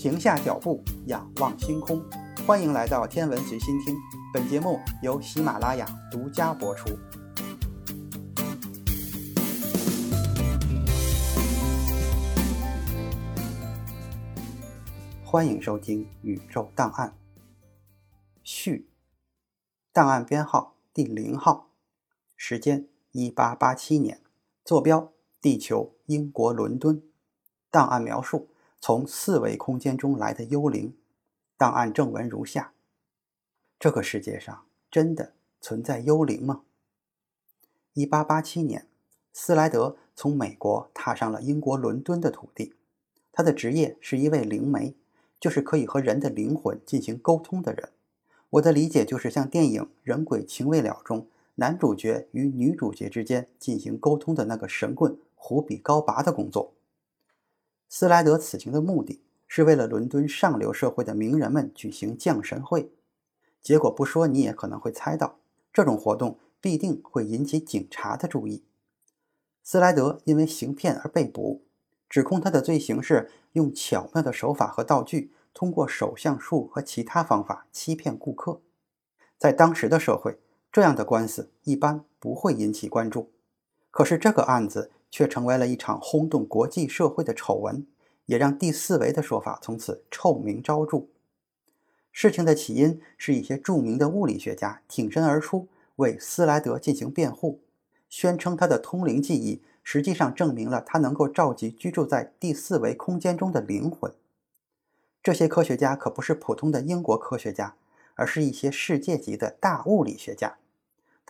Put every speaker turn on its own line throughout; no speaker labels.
停下脚步，仰望星空。欢迎来到天文随心听，本节目由喜马拉雅独家播出。欢迎收听《宇宙档案》序，档案编号第零号，时间一八八七年，坐标地球英国伦敦，档案描述从四维空间中来的幽灵。档案正文如下：这个世界上真的存在幽灵吗？一八八七年，斯莱德从美国踏上了英国伦敦的土地，他的职业是一位灵媒。就是可以和人的灵魂进行沟通的人。我的理解就是像电影《人鬼情未了》中男主角与女主角之间进行沟通的那个神棍胡比高拔的工作。斯莱德此行的目的是为了伦敦上流社会的名人们举行降神会。结果不说你也可能会猜到，这种活动必定会引起警察的注意。斯莱德因为行骗而被捕。指控他的罪行是用巧妙的手法和道具，通过手相术和其他方法欺骗顾客。在当时的社会，这样的官司一般不会引起关注。可是这个案子却成为了一场轰动国际社会的丑闻，也让第四维的说法从此臭名昭著。事情的起因是一些著名的物理学家挺身而出，为斯莱德进行辩护，宣称他的通灵记忆。实际上证明了他能够召集居住在第四维空间中的灵魂。这些科学家可不是普通的英国科学家，而是一些世界级的大物理学家。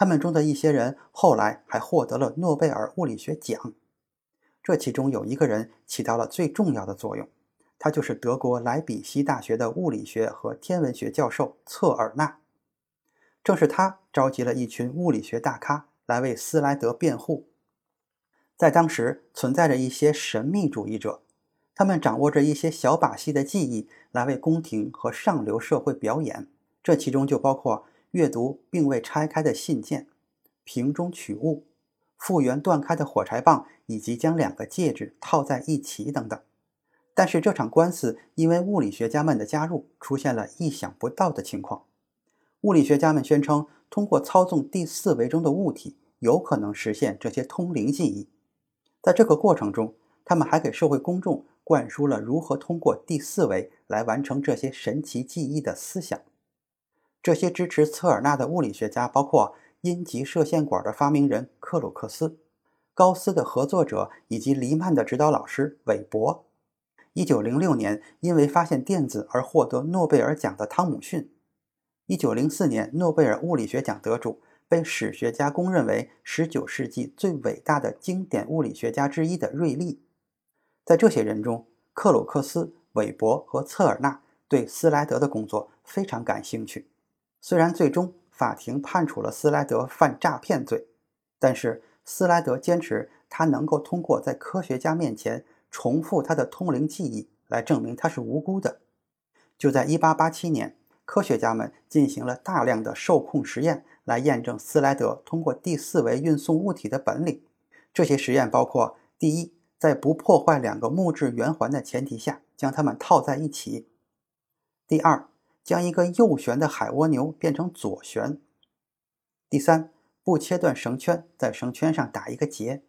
他们中的一些人后来还获得了诺贝尔物理学奖。这其中有一个人起到了最重要的作用，他就是德国莱比锡大学的物理学和天文学教授策尔纳。正是他召集了一群物理学大咖来为斯莱德辩护。在当时存在着一些神秘主义者，他们掌握着一些小把戏的技艺，来为宫廷和上流社会表演。这其中就包括阅读并未拆开的信件、瓶中取物、复原断开的火柴棒，以及将两个戒指套在一起等等。但是这场官司因为物理学家们的加入，出现了意想不到的情况。物理学家们宣称，通过操纵第四维中的物体，有可能实现这些通灵记忆。在这个过程中，他们还给社会公众灌输了如何通过第四维来完成这些神奇记忆的思想。这些支持策尔纳的物理学家包括阴极射线管的发明人克鲁克斯、高斯的合作者以及黎曼的指导老师韦伯。1906年，因为发现电子而获得诺贝尔奖的汤姆逊。1904年，诺贝尔物理学奖得主。被史学家公认为19世纪最伟大的经典物理学家之一的瑞利，在这些人中，克鲁克斯、韦伯和策尔纳对斯莱德的工作非常感兴趣。虽然最终法庭判处了斯莱德犯诈骗罪，但是斯莱德坚持他能够通过在科学家面前重复他的通灵记忆来证明他是无辜的。就在1887年，科学家们进行了大量的受控实验。来验证斯莱德通过第四维运送物体的本领。这些实验包括：第一，在不破坏两个木质圆环的前提下将它们套在一起；第二，将一个右旋的海蜗牛变成左旋；第三，不切断绳圈，在绳圈上打一个结；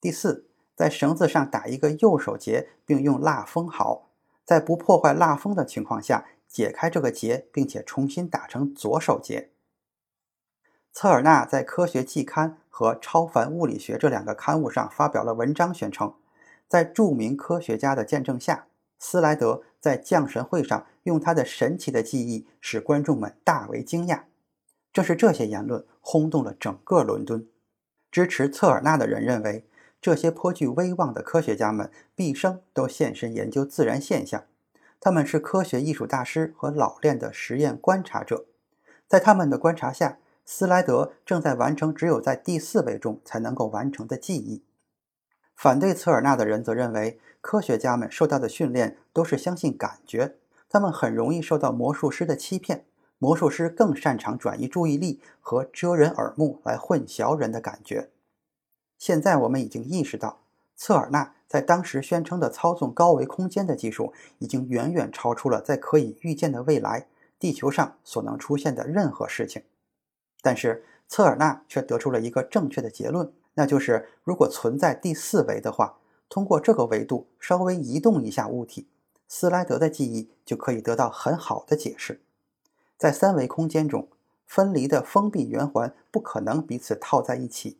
第四，在绳子上打一个右手结，并用蜡封好，在不破坏蜡封的情况下解开这个结，并且重新打成左手结。策尔纳在《科学季刊》和《超凡物理学》这两个刊物上发表了文章，宣称，在著名科学家的见证下，斯莱德在降神会上用他的神奇的记忆使观众们大为惊讶。正是这些言论轰动了整个伦敦。支持策尔纳的人认为，这些颇具威望的科学家们毕生都献身研究自然现象，他们是科学艺术大师和老练的实验观察者，在他们的观察下。斯莱德正在完成只有在第四位中才能够完成的记忆。反对策尔纳的人则认为，科学家们受到的训练都是相信感觉，他们很容易受到魔术师的欺骗。魔术师更擅长转移注意力和遮人耳目来混淆人的感觉。现在我们已经意识到，策尔纳在当时宣称的操纵高维空间的技术，已经远远超出了在可以预见的未来地球上所能出现的任何事情。但是，策尔纳却得出了一个正确的结论，那就是如果存在第四维的话，通过这个维度稍微移动一下物体，斯莱德的记忆就可以得到很好的解释。在三维空间中，分离的封闭圆环不可能彼此套在一起。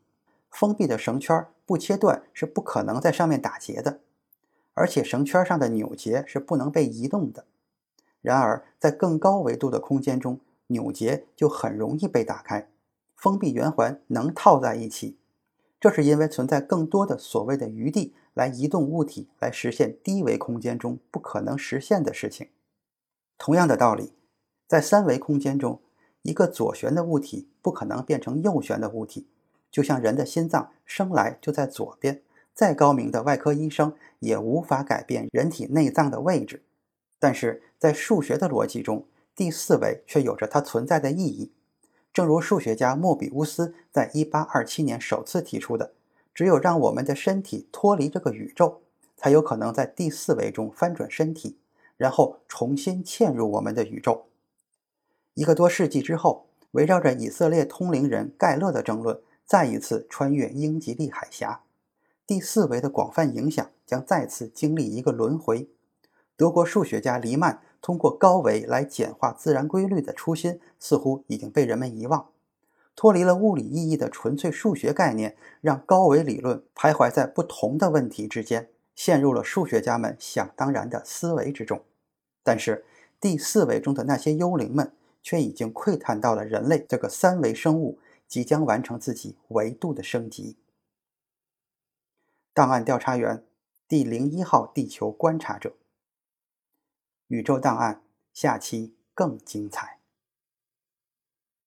封闭的绳圈不切断是不可能在上面打结的，而且绳圈上的扭结是不能被移动的。然而，在更高维度的空间中，扭结就很容易被打开，封闭圆环能套在一起。这是因为存在更多的所谓的余地来移动物体，来实现低维空间中不可能实现的事情。同样的道理，在三维空间中，一个左旋的物体不可能变成右旋的物体。就像人的心脏生来就在左边，再高明的外科医生也无法改变人体内脏的位置。但是在数学的逻辑中，第四维却有着它存在的意义。正如数学家莫比乌斯在1827年首次提出的：“只有让我们的身体脱离这个宇宙，才有可能在第四维中翻转身体，然后重新嵌入我们的宇宙。”一个多世纪之后，围绕着以色列通灵人盖勒的争论。再一次穿越英吉利海峡，第四维的广泛影响将再次经历一个轮回。德国数学家黎曼通过高维来简化自然规律的初心，似乎已经被人们遗忘。脱离了物理意义的纯粹数学概念，让高维理论徘徊在不同的问题之间，陷入了数学家们想当然的思维之中。但是，第四维中的那些幽灵们却已经窥探到了人类这个三维生物。即将完成自己维度的升级。档案调查员，第零一号地球观察者。宇宙档案，下期更精彩。